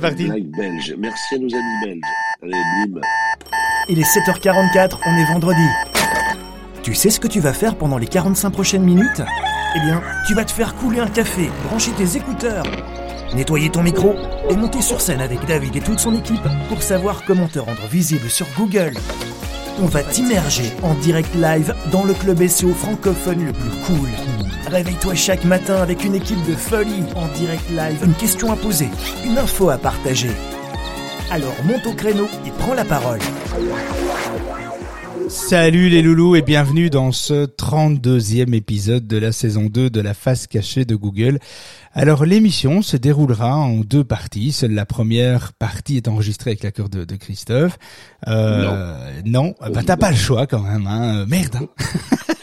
Parti. Blague belge. Merci à nos amis belges. Allez, bim. Il est 7h44, on est vendredi. Tu sais ce que tu vas faire pendant les 45 prochaines minutes? Eh bien, tu vas te faire couler un café, brancher tes écouteurs, nettoyer ton micro et monter sur scène avec David et toute son équipe pour savoir comment te rendre visible sur Google. On va t'immerger en direct live dans le club SEO francophone le plus cool. Réveille-toi chaque matin avec une équipe de folie en direct live, une question à poser, une info à partager. Alors monte au créneau et prends la parole. Salut les loulous et bienvenue dans ce 32e épisode de la saison 2 de la face cachée de Google. Alors l'émission se déroulera en deux parties. Seule la première partie est enregistrée avec l'accord de, de Christophe. Euh, non, non. bah t'as pas le choix quand même. Hein. Merde. Hein.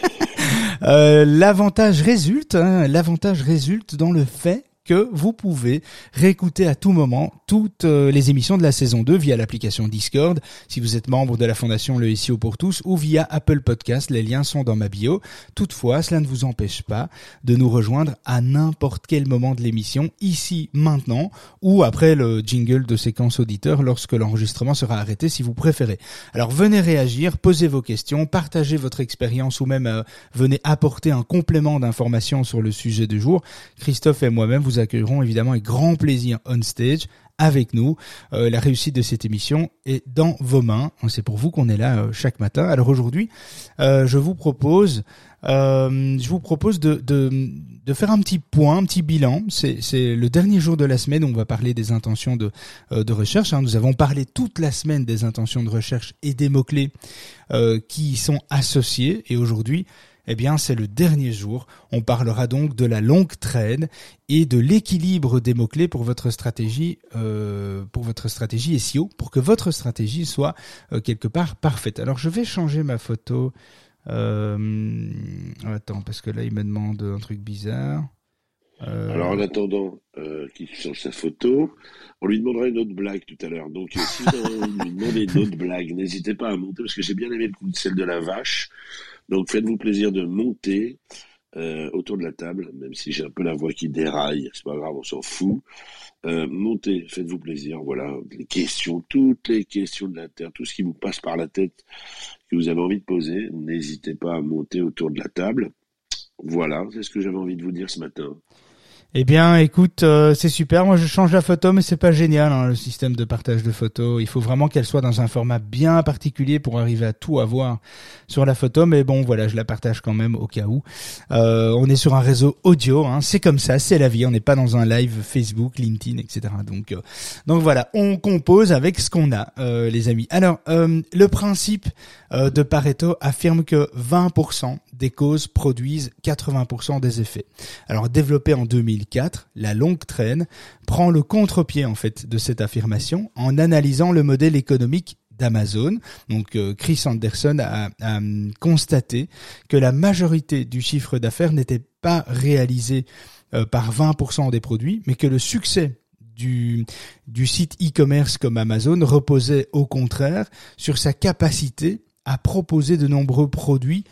euh, l'avantage résulte, hein, l'avantage résulte dans le fait que vous pouvez réécouter à tout moment toutes euh, les émissions de la saison 2 via l'application Discord, si vous êtes membre de la fondation Le SEO pour tous, ou via Apple Podcast, les liens sont dans ma bio. Toutefois, cela ne vous empêche pas de nous rejoindre à n'importe quel moment de l'émission, ici, maintenant, ou après le jingle de séquence auditeur lorsque l'enregistrement sera arrêté si vous préférez. Alors venez réagir, posez vos questions, partagez votre expérience ou même euh, venez apporter un complément d'information sur le sujet du jour. Christophe et moi-même vous accueillerons évidemment avec grand plaisir on stage avec nous. Euh, la réussite de cette émission est dans vos mains. C'est pour vous qu'on est là euh, chaque matin. Alors aujourd'hui, euh, je vous propose, je vous propose de, de, faire un petit point, un petit bilan. C'est le dernier jour de la semaine où on va parler des intentions de, de recherche. Hein. Nous avons parlé toute la semaine des intentions de recherche et des mots clés qui y sont associés. Et aujourd'hui, eh bien, c'est le dernier jour. On parlera donc de la longue traîne et de l'équilibre des mots-clés pour votre stratégie, euh, pour votre stratégie SEO, pour que votre stratégie soit euh, quelque part parfaite. Alors, je vais changer ma photo. Euh, attends, parce que là, il me demande un truc bizarre. Alors, en attendant qu'il change sa photo, on lui demandera une autre blague tout à l'heure. Donc, si vous lui demandez une autre blague, n'hésitez pas à monter, parce que j'ai bien aimé le coup de celle de la vache. Donc faites-vous plaisir de monter euh, autour de la table, même si j'ai un peu la voix qui déraille, c'est pas grave, on s'en fout. Euh, montez, faites-vous plaisir, voilà, les questions, toutes les questions de la Terre, tout ce qui vous passe par la tête, que vous avez envie de poser, n'hésitez pas à monter autour de la table. Voilà, c'est ce que j'avais envie de vous dire ce matin. Eh bien, écoute, euh, c'est super. Moi, je change la photo, mais c'est pas génial hein, le système de partage de photos. Il faut vraiment qu'elle soit dans un format bien particulier pour arriver à tout avoir sur la photo. Mais bon, voilà, je la partage quand même au cas où. Euh, on est sur un réseau audio, hein, c'est comme ça, c'est la vie. On n'est pas dans un live Facebook, LinkedIn, etc. Donc, euh, donc voilà, on compose avec ce qu'on a, euh, les amis. Alors, euh, le principe de Pareto affirme que 20% des causes produisent 80% des effets. Alors, développé en 2004, la longue traîne prend le contre-pied en fait de cette affirmation en analysant le modèle économique d'Amazon. Donc euh, Chris Anderson a, a, constaté que la majorité du chiffre d'affaires n'était pas réalisé euh, par 20% des produits, mais que le succès du, du site e-commerce comme Amazon reposait au contraire sur sa capacité à proposer de nombreux produits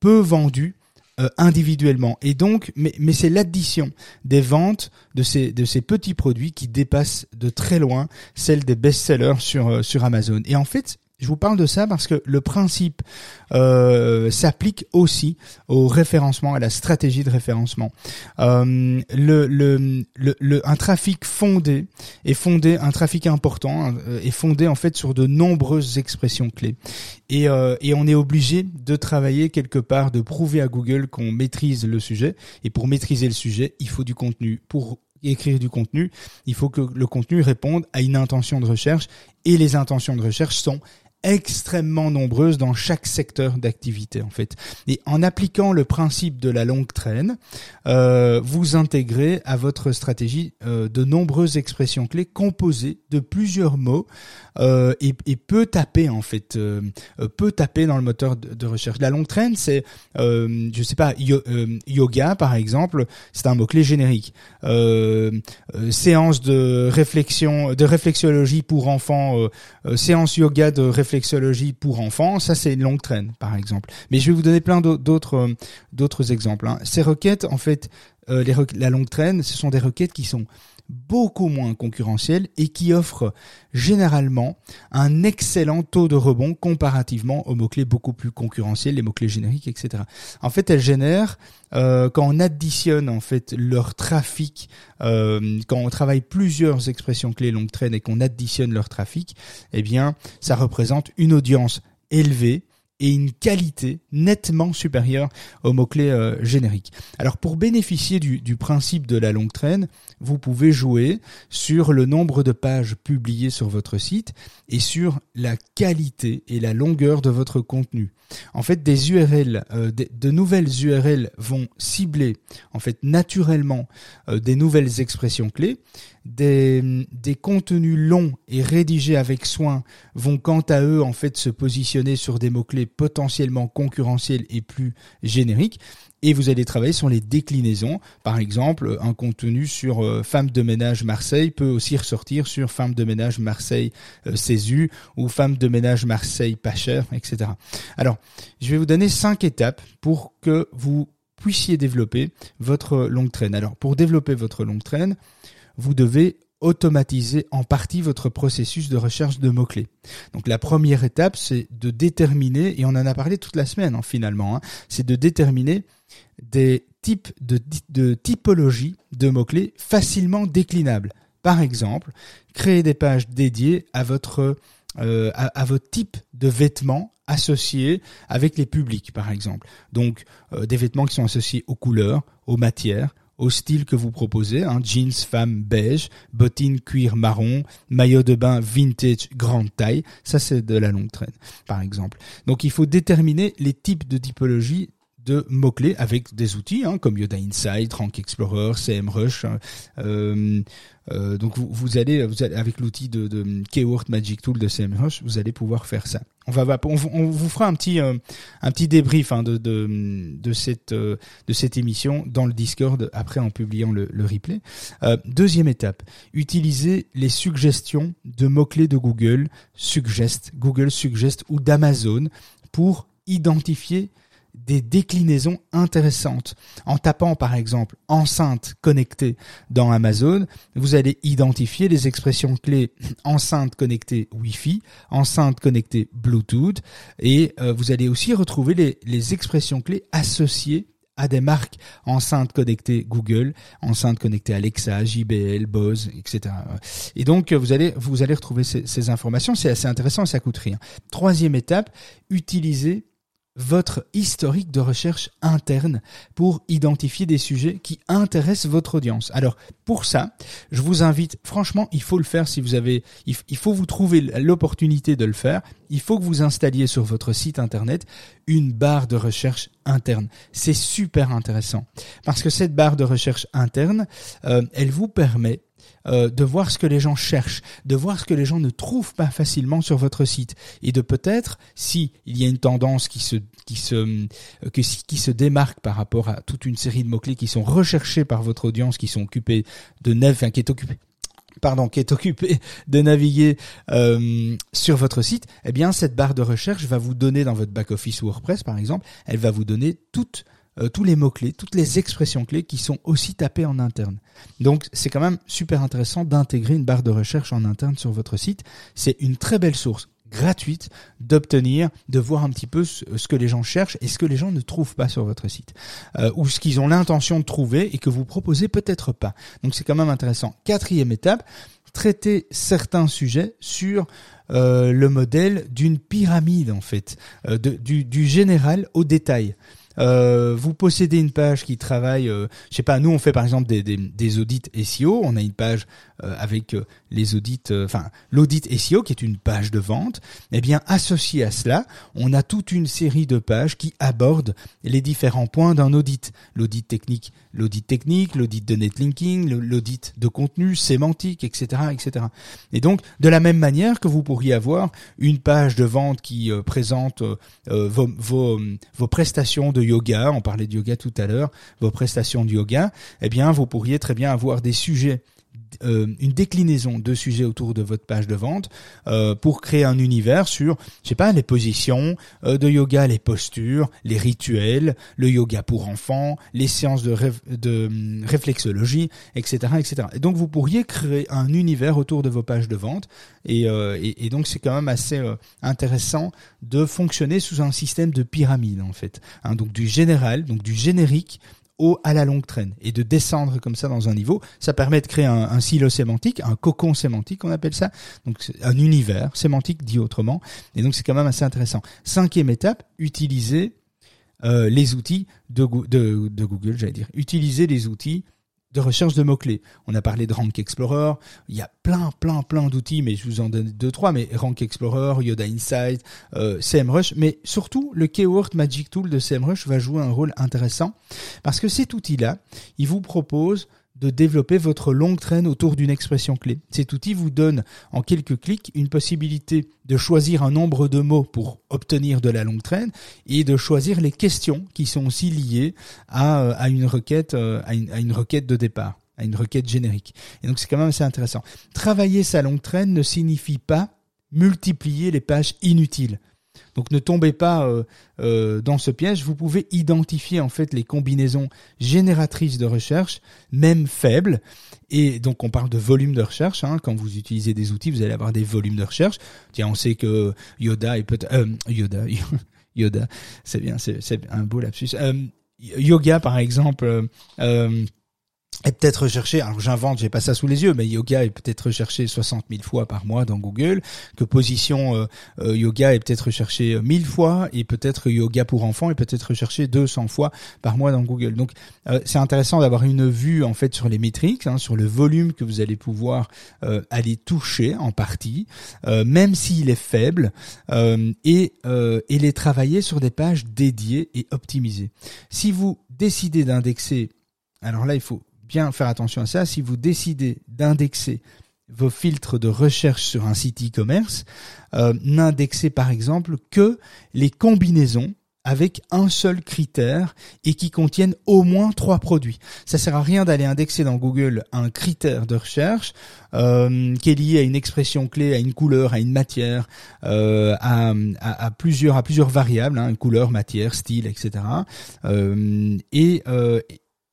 peu vendus euh, individuellement. Et donc, mais, mais c'est l'addition des ventes de ces, de ces petits produits qui dépassent de très loin celle des best-sellers sur, euh, sur Amazon. Et en fait, je vous parle de ça parce que le principe euh, s'applique aussi au référencement, à la stratégie de référencement. Euh, un trafic fondé est fondé, un trafic important euh, est fondé en fait sur de nombreuses expressions clés. Et on est obligé de travailler quelque part, de prouver à Google qu'on maîtrise le sujet. Et pour maîtriser le sujet, il faut du contenu. Pour écrire du contenu, il faut que le contenu réponde à une intention de recherche et les intentions de recherche sont extrêmement nombreuses dans chaque secteur d'activité en fait. Et en appliquant le principe de la longue traîne, euh, vous intégrez à votre stratégie euh, de nombreuses expressions clés composées de plusieurs mots euh, et, et, peut taper en fait, peut taper dans le moteur de, recherche. La longue traîne, c'est, je sais pas, yoga par exemple, c'est un mot clé générique. séance de réflexion, de réflexologie pour enfants, séance yoga de réflexion réflexologie pour enfants, ça c'est une longue traîne par exemple. Mais je vais vous donner plein d'autres euh, d'autres exemples. Hein. Ces requêtes, en fait, euh, les la longue traîne, ce sont des requêtes qui sont beaucoup moins concurrentielle et qui offre généralement un excellent taux de rebond comparativement aux mots-clés beaucoup plus concurrentiels, les mots-clés génériques, etc. En fait, elles génèrent, euh, quand on additionne en fait leur trafic, euh, quand on travaille plusieurs expressions clés longue traîne et qu'on additionne leur trafic, eh bien, ça représente une audience élevée et une qualité nettement supérieure aux mots-clés euh. Alors pour bénéficier du, du, principe de la longue traîne, vous pouvez jouer sur le nombre de pages publiées sur votre site et sur la qualité et la longueur de votre contenu. En fait, des URL, euh, de, nouvelles URL vont cibler en fait naturellement euh, des nouvelles expressions clés. Des, des contenus longs et rédigés avec soin vont quant à eux en fait se positionner sur des mots-clés potentiellement concurrentiels et plus génériques et vous allez travailler sur les déclinaisons. Par exemple, un contenu sur euh, femme de ménage Marseille peut aussi ressortir sur femme de ménage Marseille euh, Césu ou femme de ménage Marseille pas cher, etc. Alors, je vais vous donner cinq étapes pour que vous puissiez développer votre longue traîne. Alors, pour développer votre longue traîne, vous devez automatiser en partie votre processus de recherche de mots-clés. Donc la première étape, c'est de déterminer, et on en a parlé toute la semaine hein, finalement, hein, c'est de déterminer des types de, typologies de mots-clés facilement déclinables. Par exemple, créer des pages dédiées à votre, euh, type de vêtements associés avec les publics, par exemple. Donc euh, des vêtements qui sont associés aux couleurs, aux matières, au style que vous proposez, hein, jeans femme beige, bottines cuir marron, maillot de bain vintage grande taille, ça c'est de la longue traîne par exemple. Donc il faut déterminer les types de typologie de mots-clés avec des outils hein, comme Yoda Insight, Rank Explorer, CMrush. Hein, euh, euh, donc vous, allez, avec l'outil de, Keyword Magic Tool de CMrush, vous allez pouvoir faire ça. On va, vous fera un petit, euh, un petit débrief hein, euh, de cette émission dans le Discord après en publiant le, replay. Euh, deuxième étape, utilisez les suggestions de mots clés de Google, Suggest, Google Suggest ou d'Amazon pour identifier des déclinaisons intéressantes. En tapant par exemple enceinte connectée dans Amazon, vous allez identifier les expressions clés enceinte connectée Wi-Fi, enceinte connectée Bluetooth et euh, vous allez aussi retrouver les, expressions clés associées à des marques enceintes connectées Google, enceintes connectées Alexa, JBL, Bose, etc. Et donc vous allez vous allez retrouver ces, informations. C'est assez intéressant ça coûte rien. Troisième étape, utilisez votre historique de recherche interne pour identifier des sujets qui intéressent votre audience. Alors pour ça, je vous invite, franchement, il faut le faire si vous avez, il faut vous trouver l'opportunité de le faire. Il faut que vous installiez sur votre site internet une barre de recherche interne. C'est super intéressant parce que cette barre de recherche interne, euh, elle vous permet euh, de voir ce que les gens cherchent, de voir ce que les gens ne trouvent pas facilement sur votre site, et de peut-être, si il y a une tendance qui se qui se euh, se démarque par rapport à toute une série de mots clés qui sont recherchés par votre audience, qui sont occupés de neuf, qui est occupé pardon, qui est occupé de naviguer euh, sur votre site, eh bien cette barre de recherche va vous donner dans votre back office WordPress par exemple, elle va vous donner toutes euh, tous les mots-clés, toutes les expressions clés qui sont aussi tapées en interne. Donc c'est quand même super intéressant d'intégrer une barre de recherche en interne sur votre site. C'est une très belle source gratuite d'obtenir, de voir un petit peu ce, que les gens cherchent et ce que les gens ne trouvent pas sur votre site. Euh, ou ce qu'ils ont l'intention de trouver et que vous proposez peut-être pas. Donc c'est quand même intéressant. Quatrième étape, traiter certains sujets sur euh, le modèle d'une pyramide en fait, du, du général au détail. Euh, vous possédez une page qui travaille, euh, je sais pas, nous on fait par exemple des, audits SEO, on a une page euh, avec euh, les audits, enfin l'audit SEO qui est une page de vente. Eh bien associé à cela, on a toute une série de pages qui abordent les différents points d'un audit, l'audit technique, l'audit technique, l'audit de netlinking, l'audit de contenu, sémantique, etc., etc. Et donc de la même manière que vous pourriez avoir une page de vente qui présente vos, vos, vos prestations de yoga, on parlait de yoga tout à l'heure, vos prestations de yoga, eh bien, vous pourriez très bien avoir des sujets euh, une déclinaison de sujets autour de votre page de vente euh, pour créer un univers sur, je sais pas, les positions de yoga, les postures, les rituels, le yoga pour enfants, les séances de, de hum, réflexologie, etc., etc. Et donc vous pourriez créer un univers autour de vos pages de vente et, et, et donc c'est quand même assez intéressant de fonctionner sous un système de pyramide en fait, hein, donc du général, donc du générique à la longue traîne. Et de descendre comme ça dans un niveau, ça permet de créer un, silo sémantique, un cocon sémantique, on appelle ça, donc un univers sémantique dit autrement, et donc c'est quand même assez intéressant. Cinquième étape, utiliser euh, les outils de, de, de Google, j'allais dire, utiliser les outils de recherche de mots-clés. On a parlé de Rank Explorer, il y a plein, plein, plein d'outils, mais je vous en donne deux, trois, mais Rank Explorer, Yoda Insight, euh, CMrush, mais surtout le Keyword Magic Tool de CMrush va jouer un rôle intéressant, parce que cet outil-là, il vous propose de développer votre longue traîne autour d'une expression clé. Cet outil vous donne en quelques clics une possibilité de choisir un nombre de mots pour obtenir de la longue traîne et de choisir les questions qui sont aussi liées à, euh, une requête euh, requête de départ, à une requête générique. Et donc c'est quand même assez intéressant. Travailler sa longue traîne ne signifie pas multiplier les pages inutiles. Donc ne tombez pas euh, euh, dans ce piège. Vous pouvez identifier en fait les combinaisons génératrices de recherche, même faibles. Et donc on parle de volume de recherche. Hein. Quand vous utilisez des outils, vous allez avoir des volumes de recherche. Tiens, on sait que Yoda est peut-être euh, Yoda, Yoda, c'est bien, c'est un beau lapsus. yoga par exemple est peut-être recherché, alors j'invente, j'ai pas ça sous les yeux, mais yoga est peut-être recherché 60 000 fois par mois dans Google, que position euh, euh, yoga est peut-être recherché 1000 fois, et peut-être yoga pour enfants est peut-être recherché 200 fois par mois dans Google. Donc euh, c'est intéressant d'avoir une vue en fait sur les métriques, hein, sur le volume que vous allez pouvoir aller toucher en partie, même s'il est faible, et, et les travailler sur des pages dédiées et optimisées. Si vous décidez d'indexer alors là, il faut bien faire attention à ça. Si vous décidez d'indexer vos filtres de recherche sur un site e-commerce, euh, n'indexez par exemple que les combinaisons avec un seul critère et qui contiennent au moins trois produits. Ça sert à rien d'aller indexer dans Google un critère de recherche euh, qui est lié à une expression clé, à une couleur, à une matière, euh, à, plusieurs variables, hein, couleur, matière, style, etc. Et,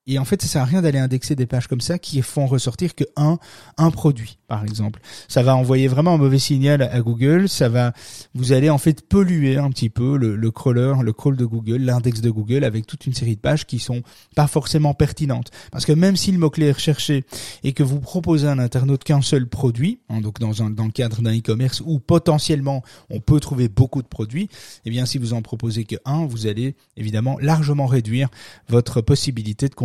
et en fait, ça sert à rien d'aller indexer des pages comme ça qui font ressortir que un, un produit, par exemple. Ça va envoyer vraiment un mauvais signal à Google. Ça va, vous allez en fait polluer un petit peu le, le crawler, le crawl de Google, l'index de Google avec toute une série de pages qui sont pas forcément pertinentes. Parce que même si le mot-clé est recherché et que vous proposez à un internaute qu'un seul produit, hein, donc dans, un, dans le cadre d'un e-commerce où potentiellement on peut trouver beaucoup de produits, eh bien si vous en proposez que un, vous allez évidemment largement réduire votre possibilité de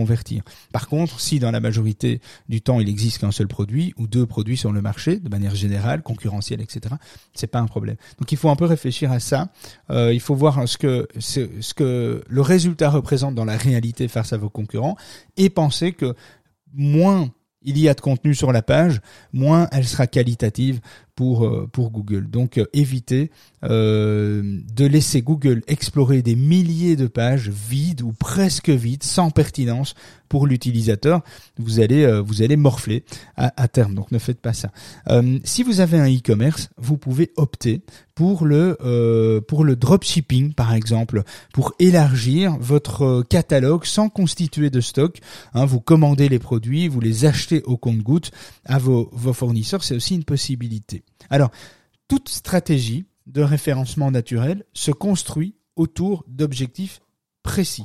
par contre, si dans la majorité du temps il existe qu'un seul produit ou deux produits sur le marché, de manière générale, concurrentielle, etc., c'est pas un problème. Donc il faut un peu réfléchir à ça. Euh, il faut voir ce que ce que le résultat représente dans la réalité face à vos concurrents et penser que moins il y a de contenu sur la page, moins elle sera qualitative pour, euh, pour Google. Donc euh, évitez euh, de laisser Google explorer des milliers de pages vides ou presque vides, sans pertinence pour l'utilisateur. Vous allez vous allez morfler à, à, terme. Donc ne faites pas ça. si vous avez un e-commerce, vous pouvez opter pour le pour le dropshipping par exemple, pour élargir votre catalogue sans constituer de stock. Hein, vous commandez les produits, vous les achetez au compte-goutte à vos, vos fournisseurs. C'est aussi une possibilité. Alors, toute stratégie de référencement naturel se construit autour d'objectifs précis.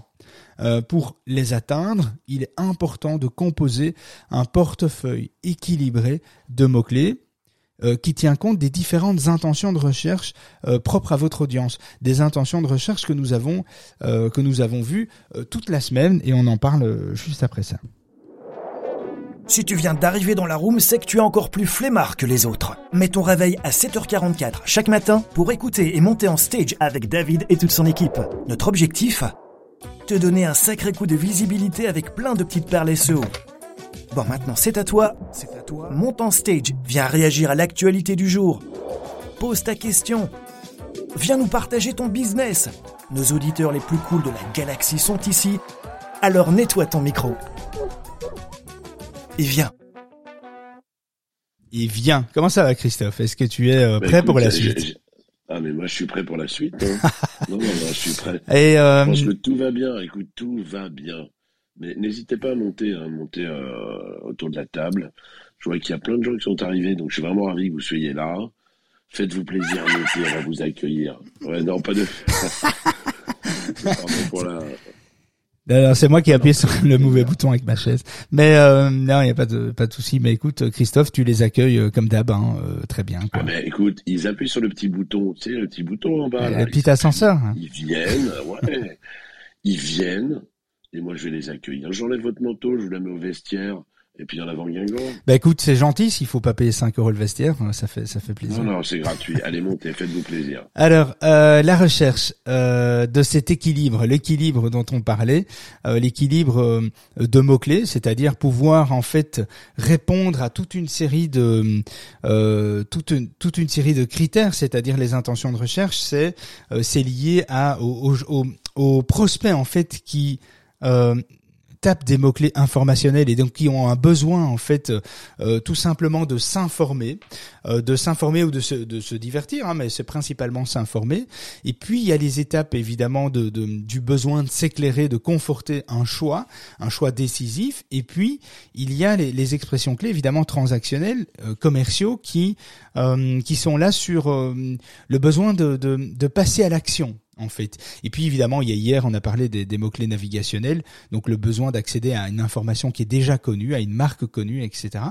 Euh, pour les atteindre, il est important de composer un portefeuille équilibré de mots-clés euh, qui tient compte des différentes intentions de recherche euh, propres à votre audience, des intentions de recherche que nous avons que nous avons vues toute la semaine et on en parle juste après ça. Si tu viens d'arriver dans la room, c'est que tu es encore plus flemmard que les autres. Mets ton réveil à 7h44 chaque matin pour écouter et monter en stage avec David et toute son équipe. Notre objectif? Te donner un sacré coup de visibilité avec plein de petites perles SEO. Bon, maintenant c'est à toi. C'est à toi. Monte en stage, viens réagir à l'actualité du jour. Pose ta question. Viens nous partager ton business. Nos auditeurs les plus cools de la galaxie sont ici. Alors nettoie ton micro et viens. et vient. Comment ça va, Christophe? Est-ce que tu es euh, bah, prêt pour la suite? Ah mais moi je suis prêt pour la suite. Hein. non, non, je suis prêt. Et euh... Je pense que tout va bien. Écoute, tout va bien. Mais n'hésitez pas à monter, hein, monter euh, autour de la table. Je vois qu'il y a plein de gens qui sont arrivés, donc je suis vraiment ravi que vous soyez là. Faites-vous plaisir, montez, on va vous accueillir. Ouais, non, pas de. Pardon pour la, c'est moi qui ai appuyé sur le mauvais bouton avec ma chaise. Mais euh, non, il n'y a pas de pas de souci. Mais écoute, Christophe, tu les accueilles euh, comme d'hab, hein, euh, très bien. Quoi. Ah mais écoute, ils appuient sur le petit bouton, tu sais, le petit bouton en bas. Le petit ascenseur. Hein. Ils viennent, ouais. ils viennent, et moi je vais les accueillir. J'enlève votre manteau, je vous la mets au vestiaire. Et puis en avant Guingamp. Bah écoute, c'est gentil, s'il faut pas payer 5 euros le vestiaire, ça fait ça fait plaisir. Non non, c'est gratuit. Allez montez, faites-vous plaisir. Alors euh, la recherche euh, de cet équilibre, l'équilibre dont on parlait, euh, l'équilibre euh, de mots clés, c'est-à-dire pouvoir en fait répondre à toute une série de euh, toute une, toute une série de critères, c'est-à-dire les intentions de recherche, c'est euh, c'est lié à aux, aux, aux prospects en fait qui euh, des mots-clés informationnels et donc qui ont un besoin en fait euh, tout simplement de s'informer, euh, de s'informer ou de se, de se divertir, hein, mais c'est principalement s'informer. Et puis il y a les étapes évidemment de, du besoin de s'éclairer, de conforter un choix, un choix décisif. Et puis il y a les, expressions clés évidemment transactionnelles, euh, commerciaux qui qui sont là sur le besoin de, de passer à l'action en fait. Et puis évidemment, il y a hier, on a parlé des, mots-clés navigationnels, donc le besoin d'accéder à une information qui est déjà connue, à une marque connue, etc.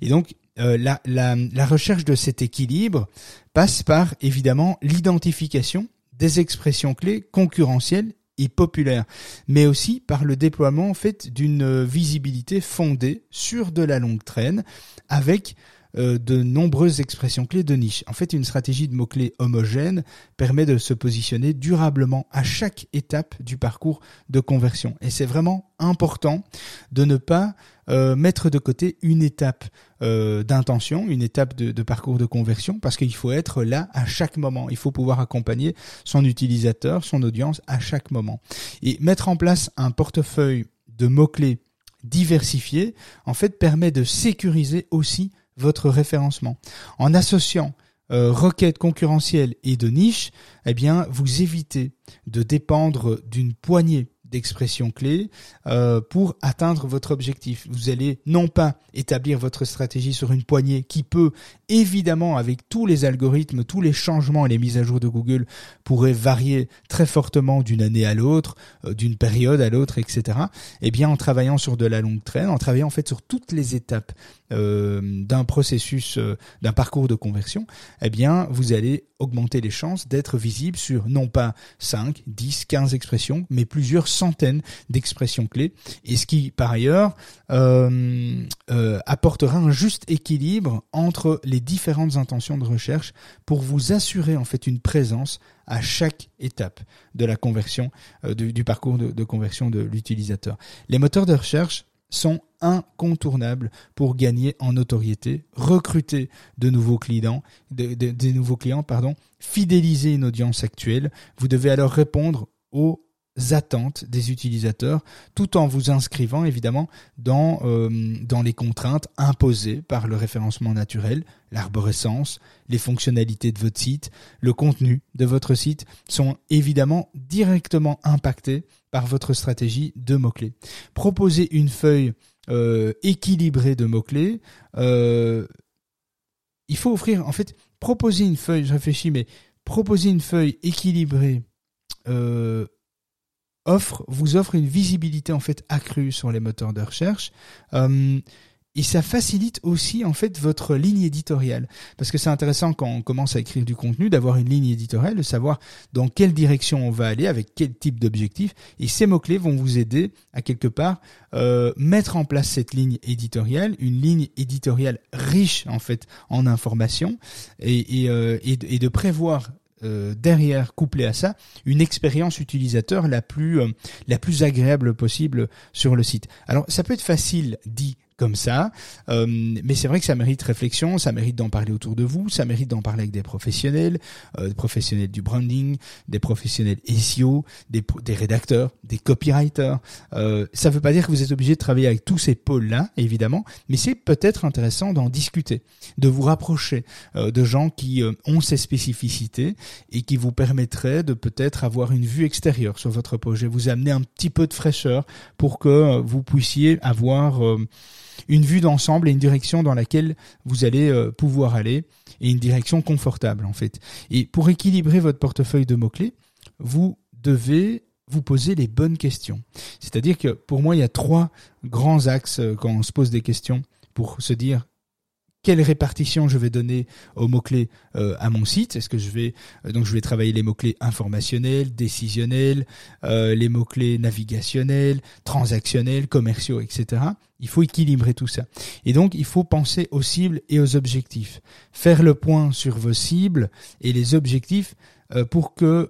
Et donc euh, la, la, la recherche de cet équilibre passe par évidemment l'identification des expressions clés concurrentielles et populaires, mais aussi par le déploiement en fait d'une visibilité fondée sur de la longue traîne avec euh, de nombreuses expressions clés de niche. En fait, une stratégie de mots-clés homogène permet de se positionner durablement à chaque étape du parcours de conversion. Et c'est vraiment important de ne pas euh, mettre de côté une étape euh, d'intention, une étape de, de, parcours de conversion, parce qu'il faut être là à chaque moment. Il faut pouvoir accompagner son utilisateur, son audience à chaque moment. Et mettre en place un portefeuille de mots-clés diversifiés, en fait, permet de sécuriser aussi votre référencement. En associant euh, requêtes concurrentielles et de niche, eh bien, vous évitez de dépendre d'une poignée d'expressions clés euh, pour atteindre votre objectif. Vous allez non pas établir votre stratégie sur une poignée qui peut évidemment avec tous les algorithmes, tous les changements et les mises à jour de Google pourraient varier très fortement d'une année à l'autre, euh, d'une période à l'autre, etc. Eh bien en travaillant sur de la longue traîne, en travaillant en fait sur toutes les étapes euh, d'un processus, euh, d'un parcours de conversion, eh bien vous allez augmenter les chances d'être visible sur non pas 5, 10, 15 expressions, mais plusieurs centaines d'expressions clés. Et ce qui, par ailleurs, euh, apportera un juste équilibre entre les différentes intentions de recherche pour vous assurer en fait une présence à chaque étape de la conversion, du, parcours de conversion de l'utilisateur. Les moteurs de recherche sont incontournables pour gagner en notoriété, recruter de nouveaux clients, des nouveaux clients, fidéliser une audience actuelle. Vous devez alors répondre aux attentes des utilisateurs tout en vous inscrivant évidemment dans, euh, dans les contraintes imposées par le référencement naturel, l'arborescence, les fonctionnalités de votre site, le contenu de votre site sont évidemment directement impactés par votre stratégie de mots-clés. Proposer une feuille euh, équilibrée de mots-clés, euh, il faut offrir, en fait, proposer une feuille, je réfléchis, mais proposer une feuille équilibrée euh, vous offre une visibilité en fait accrue sur les moteurs de recherche. Et ça facilite aussi en fait votre ligne éditoriale. Parce que c'est intéressant quand on commence à écrire du contenu d'avoir une ligne éditoriale de savoir dans quelle direction on va aller avec quel type d'objectif. Et ces mots clés vont vous aider à quelque part euh, mettre en place cette ligne éditoriale une ligne éditoriale riche en fait en informations. Et, euh, et de prévoir euh, derrière, couplé à ça, une expérience utilisateur la plus euh, la plus agréable possible sur le site. Alors ça peut être facile dit comme ça. Euh, mais c'est vrai que ça mérite réflexion, ça mérite d'en parler autour de vous, ça mérite d'en parler avec des professionnels, euh, des professionnels du branding, des professionnels SEO, des, des rédacteurs, des copywriters. Euh, ça ne veut pas dire que vous êtes obligé de travailler avec tous ces pôles-là, évidemment, mais c'est peut-être intéressant d'en discuter, de vous rapprocher euh, de gens qui euh, ont ces spécificités et qui vous permettraient de peut-être avoir une vue extérieure sur votre projet, vous amener un petit peu de fraîcheur pour que vous puissiez avoir une vue d'ensemble et une direction dans laquelle vous allez euh, pouvoir aller et une direction confortable en fait. Et pour équilibrer votre portefeuille de mots-clés, vous devez vous poser les bonnes questions. C'est-à-dire que pour moi, il y a trois grands axes euh, quand on se pose des questions pour se dire quelle répartition je vais donner aux mots-clés euh, à mon site Est-ce que je vais euh, donc je vais travailler les mots-clés informationnels, décisionnels, euh, les mots-clés navigationnels, transactionnels, commerciaux, etc. Il faut équilibrer tout ça. Et donc il faut penser aux cibles et aux objectifs. Faire le point sur vos cibles et les objectifs pour que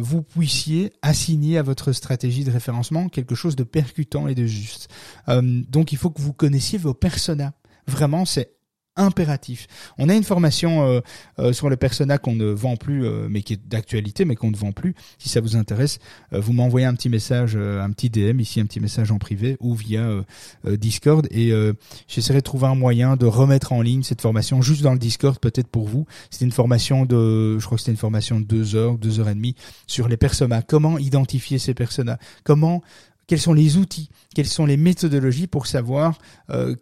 vous puissiez assigner à votre stratégie de référencement quelque chose de percutant et de juste. donc il faut que vous connaissiez vos personas. Vraiment, c'est impératif. On a une formation euh, euh, sur le persona qu'on ne vend plus, euh, mais qui est d'actualité, mais qu'on ne vend plus. Si ça vous intéresse, vous m'envoyez un petit message, un petit DM ici, un petit message en privé ou via Discord, et j'essaierai de trouver un moyen de remettre en ligne cette formation juste dans le Discord, peut-être pour vous. C'était une formation de, je crois que c'était une formation de deux heures, deux heures et demie sur les personas. Comment identifier ces personas? Comment quels sont les outils, quelles sont les méthodologies pour savoir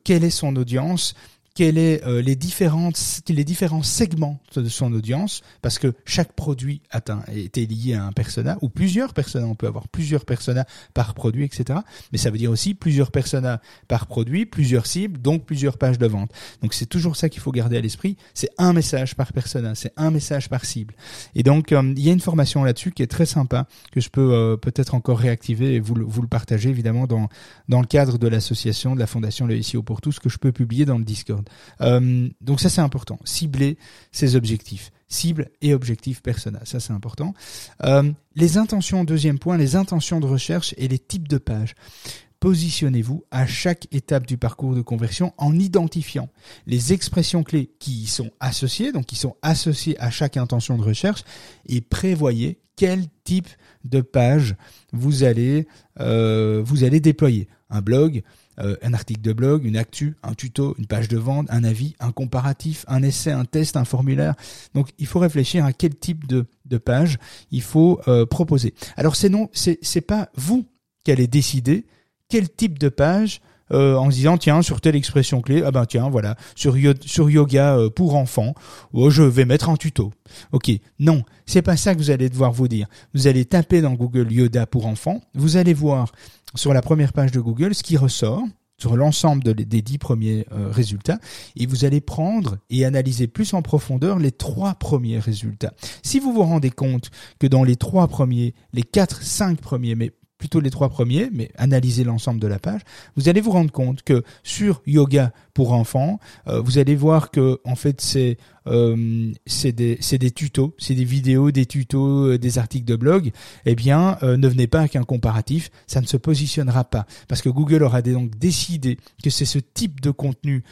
quelle est son audience, quels est euh, les différentes les différents segments de son audience parce que chaque produit atteint était lié à un persona ou plusieurs personas on peut avoir plusieurs personas par produit etc mais ça veut dire aussi plusieurs personas par produit plusieurs cibles donc plusieurs pages de vente. Donc c'est toujours ça qu'il faut garder à l'esprit. C'est un message par persona c'est un message par cible. Et donc euh, il y a une formation là-dessus qui est très sympa que je peux euh, peut-être encore réactiver et vous le, vous le partagez évidemment dans dans le cadre de l'association de la fondation Le SEO pour tous que je peux publier dans le Discord euh, donc ça c'est important. Cibler ses objectifs. Cible et objectif persona. Ça c'est important. Euh, les intentions, deuxième point, les intentions de recherche et les types de pages positionnez-vous à chaque étape du parcours de conversion en identifiant les expressions clés qui y sont associées, donc qui sont associées à chaque intention de recherche, et prévoyez quel type de page vous allez euh, vous allez déployer. Un blog, euh, un article de blog, une actu, un tuto, une page de vente, un avis, un comparatif, un essai, un test, un formulaire. Donc il faut réfléchir à quel type de, page il faut euh, proposer. Alors c'est non, c'est c'est pas vous qui allez décider quel type de page euh, en se disant tiens sur telle expression clé ah ben tiens voilà sur sur yoga pour enfants oh, je vais mettre un tuto. Ok. Non c'est pas ça que vous allez devoir vous dire. Vous allez taper dans Google yoga pour enfants. Vous allez voir sur la première page de Google ce qui ressort sur l'ensemble des dix premiers euh, résultats et vous allez prendre et analyser plus en profondeur les trois premiers résultats. Si vous vous rendez compte que dans les trois premiers, les quatre, cinq premiers, mais plutôt les trois premiers, mais analysez l'ensemble de la page, vous allez vous rendre compte que sur yoga pour enfants, euh, vous allez voir que en fait c'est euh, c'est des c'est des tutos, c'est des vidéos, des tutos, euh, des articles de blog. Eh bien, ne venez pas avec un comparatif, ça ne se positionnera pas parce que Google aura donc décidé que c'est ce type de contenu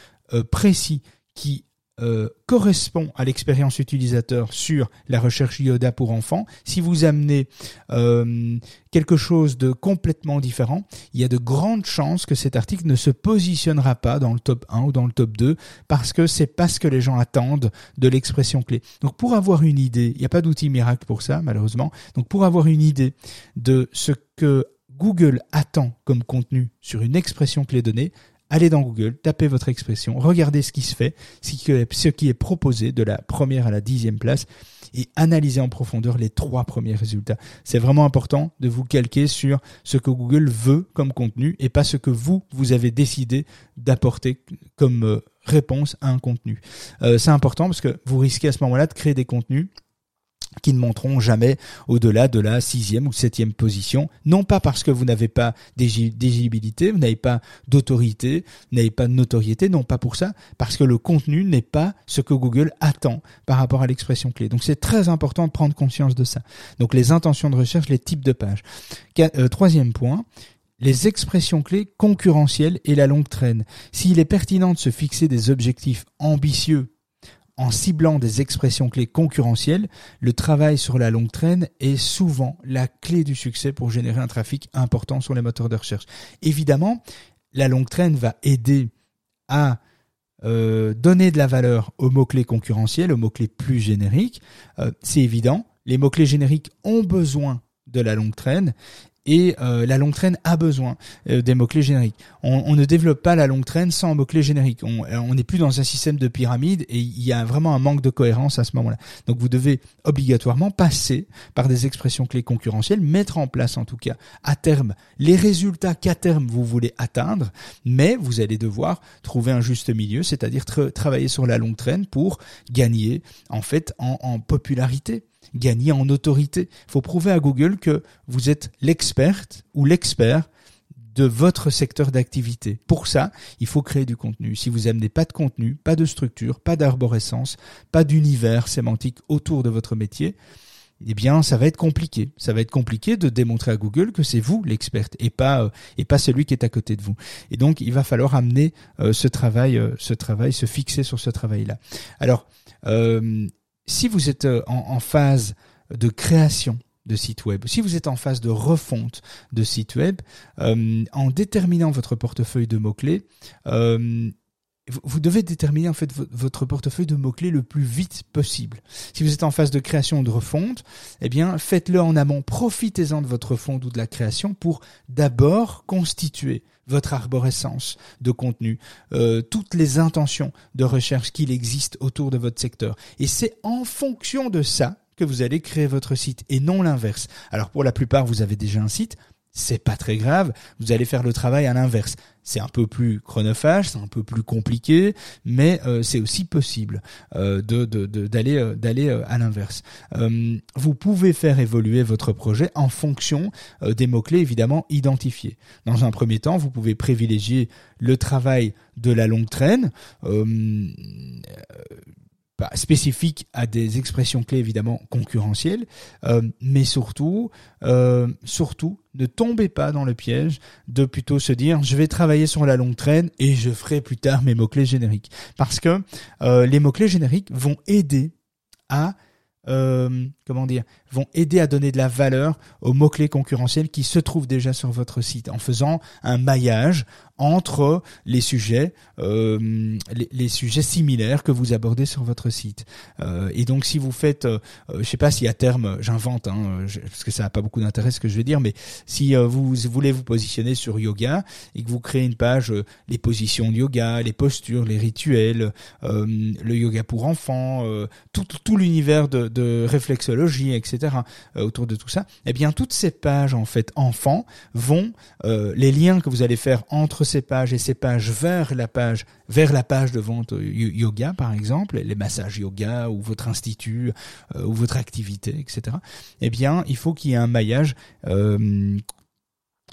précis qui euh, correspond à l'expérience utilisateur sur la recherche Yoda pour enfants, si vous amenez euh, quelque chose de complètement différent, il y a de grandes chances que cet article ne se positionnera pas dans le top 1 ou dans le top 2 parce que c'est pas ce que les gens attendent de l'expression clé. Donc pour avoir une idée, il n'y a pas d'outil miracle pour ça malheureusement. Donc pour avoir une idée de ce que Google attend comme contenu sur une expression clé donnée, allez dans Google, tapez votre expression, regardez ce qui se fait, ce qui est proposé de la première à la dixième place et analysez en profondeur les trois premiers résultats. C'est vraiment important de vous calquer sur ce que Google veut comme contenu et pas ce que vous, vous avez décidé d'apporter comme euh, réponse à un contenu. Euh, c'est important parce que vous risquez à ce moment-là de créer des contenus qui ne monteront jamais au-delà de la sixième ou septième position, non pas parce que vous n'avez pas d'éligibilité, vous n'avez pas d'autorité, vous n'avez pas de notoriété, non pas pour ça, parce que le contenu n'est pas ce que Google attend par rapport à l'expression clé. Donc c'est très important de prendre conscience de ça. Donc les intentions de recherche, les types de pages. Euh, troisième point, les expressions clés concurrentielles et la longue traîne. S'il est pertinent de se fixer des objectifs ambitieux en ciblant des expressions clés concurrentielles, le travail sur la longue traîne est souvent la clé du succès pour générer un trafic important sur les moteurs de recherche. Évidemment, la longue traîne va aider à euh, donner de la valeur aux mots-clés concurrentiels, aux mots-clés plus génériques. Euh, c'est évident, les mots-clés génériques ont besoin de la longue traîne et euh, la longue traîne a besoin euh, des mots-clés génériques. On, ne développe pas la longue traîne sans mots-clés génériques. On n'est plus dans un système de pyramide et il y a vraiment un manque de cohérence à ce moment-là. Donc vous devez obligatoirement passer par des expressions clés concurrentielles, mettre en place en tout cas à terme les résultats qu'à terme vous voulez atteindre, mais vous allez devoir trouver un juste milieu, c'est-à-dire travailler sur la longue traîne pour gagner en fait en popularité gagner en autorité. Il faut prouver à Google que vous êtes l'experte ou l'expert de votre secteur d'activité. Pour ça, il faut créer du contenu. Si vous n'amenez pas de contenu, pas de structure, pas d'arborescence, pas d'univers sémantique autour de votre métier, eh bien, ça va être compliqué. Ça va être compliqué de démontrer à Google que c'est vous l'experte et pas euh, et pas celui qui est à côté de vous. Et donc, il va falloir amener euh, ce travail, euh, ce travail, se fixer sur ce travail-là. Alors, si vous êtes euh, en, phase de création de site web, si vous êtes en phase de refonte de site web, euh, en déterminant votre portefeuille de mots-clés, euh, vous devez déterminer en fait votre portefeuille de mots-clés le plus vite possible. Si vous êtes en phase de création ou de refonte, eh bien, faites-le en amont. Profitez-en de votre refonte ou de la création pour d'abord constituer votre arborescence de contenu, euh, toutes les intentions de recherche qu'il existe autour de votre secteur. Et c'est en fonction de ça que vous allez créer votre site et non l'inverse. Alors pour la plupart, vous avez déjà un site, c'est pas très grave, vous allez faire le travail à l'inverse. C'est un peu plus chronophage, c'est un peu plus compliqué, mais euh, c'est aussi possible euh, de d'aller euh, d'aller à l'inverse. vous pouvez faire évoluer votre projet en fonction des mots clés évidemment identifiés. Dans un premier temps, vous pouvez privilégier le travail de la longue traîne spécifique à des expressions clés évidemment concurrentielles, euh, mais surtout, euh, surtout, ne tombez pas dans le piège de plutôt se dire je vais travailler sur la longue traîne et je ferai plus tard mes mots clés génériques, parce que euh, les mots clés génériques vont aider à comment dire, vont aider à donner de la valeur aux mots-clés concurrentiels qui se trouvent déjà sur votre site en faisant un maillage entre les sujets, euh, les, sujets similaires que vous abordez sur votre site. Euh, et donc, si vous faites, euh, je sais pas si à terme, j'invente, hein, parce que ça n'a pas beaucoup d'intérêt ce que je vais dire, mais si vous voulez vous positionner sur yoga et que vous créez une page, les positions de yoga, les postures, les rituels, le yoga pour enfants, tout, tout l'univers de, de réflexologie, etc. autour de tout ça, eh bien, toutes ces pages en fait enfants vont, les liens que vous allez faire entre ces pages et ces pages vers la page, vers la page de vente yoga, par exemple, les massages yoga ou votre institut euh, ou votre activité, etc. Eh bien, il faut qu'il y ait un maillage. Euh,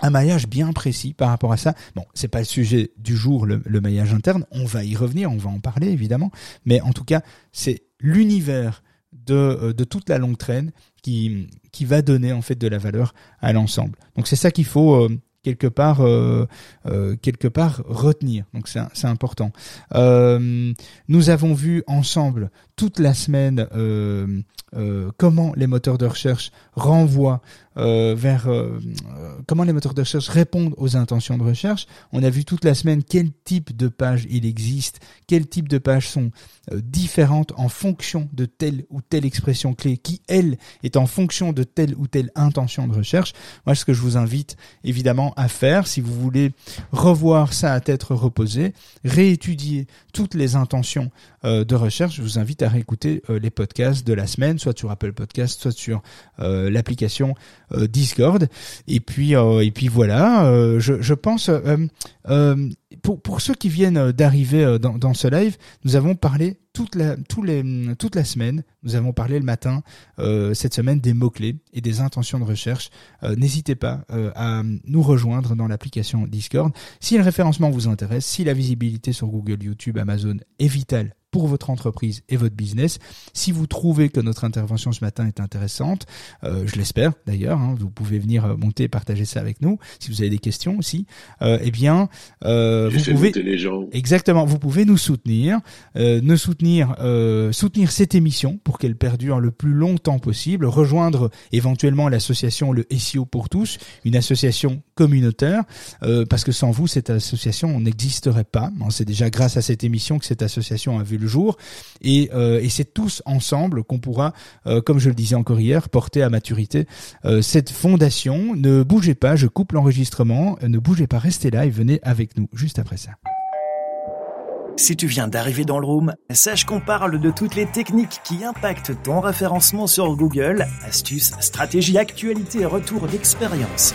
un maillage bien précis par rapport à ça. Bon, c'est pas le sujet du jour, le, maillage interne. On va y revenir, on va en parler évidemment. Mais en tout cas, c'est l'univers de, euh, de toute la longue traîne qui, qui va donner en fait de la valeur à l'ensemble. Donc c'est ça qu'il faut quelque part euh, euh, quelque part retenir. Donc c'est important. Euh, nous avons vu ensemble toute la semaine comment les moteurs de recherche renvoient vers comment les moteurs de recherche répondent aux intentions de recherche. On a vu toute la semaine quel type de page il existe, quel type de pages sont différentes en fonction de telle ou telle expression clé qui elle est en fonction de telle ou telle intention de recherche. Moi ce que je vous invite évidemment à faire si vous voulez revoir ça à tête reposée, réétudier toutes les intentions euh, de recherche. Je vous invite à réécouter euh, les podcasts de la semaine, soit sur Apple Podcast, soit sur euh, l'application Discord. Et puis puis voilà, je pense pour, ceux qui viennent d'arriver dans, dans ce live, nous avons parlé toute la, les, toute la semaine, nous avons parlé le matin, euh, cette semaine, des mots-clés et des intentions de recherche. Euh, n'hésitez pas euh, à nous rejoindre dans l'application Discord. Si le référencement vous intéresse, si la visibilité sur Google, YouTube, Amazon est vitale pour votre entreprise et votre business. Si vous trouvez que notre intervention ce matin est intéressante, euh, je l'espère d'ailleurs, hein, vous pouvez venir euh, monter et partager ça avec nous. Si vous avez des questions aussi, euh, eh bien, euh, vous pouvez les gens. exactement, vous pouvez nous soutenir, euh, nous soutenir, euh, soutenir cette émission pour qu'elle perdure le plus longtemps possible, rejoindre éventuellement l'association le SEO pour tous, une association communautaire, parce que sans vous cette association n'existerait pas. C'est déjà grâce à cette émission que cette association a vu le jour. Et, euh, et c'est tous ensemble qu'on pourra, euh, comme je le disais encore hier, porter à maturité euh, cette fondation. Ne bougez pas, je coupe l'enregistrement. Ne bougez pas, restez là et venez avec nous Si tu viens d'arriver dans le room, sache qu'on parle de toutes les techniques qui impactent ton référencement sur Google, astuces, stratégies, actualités et retours d'expérience.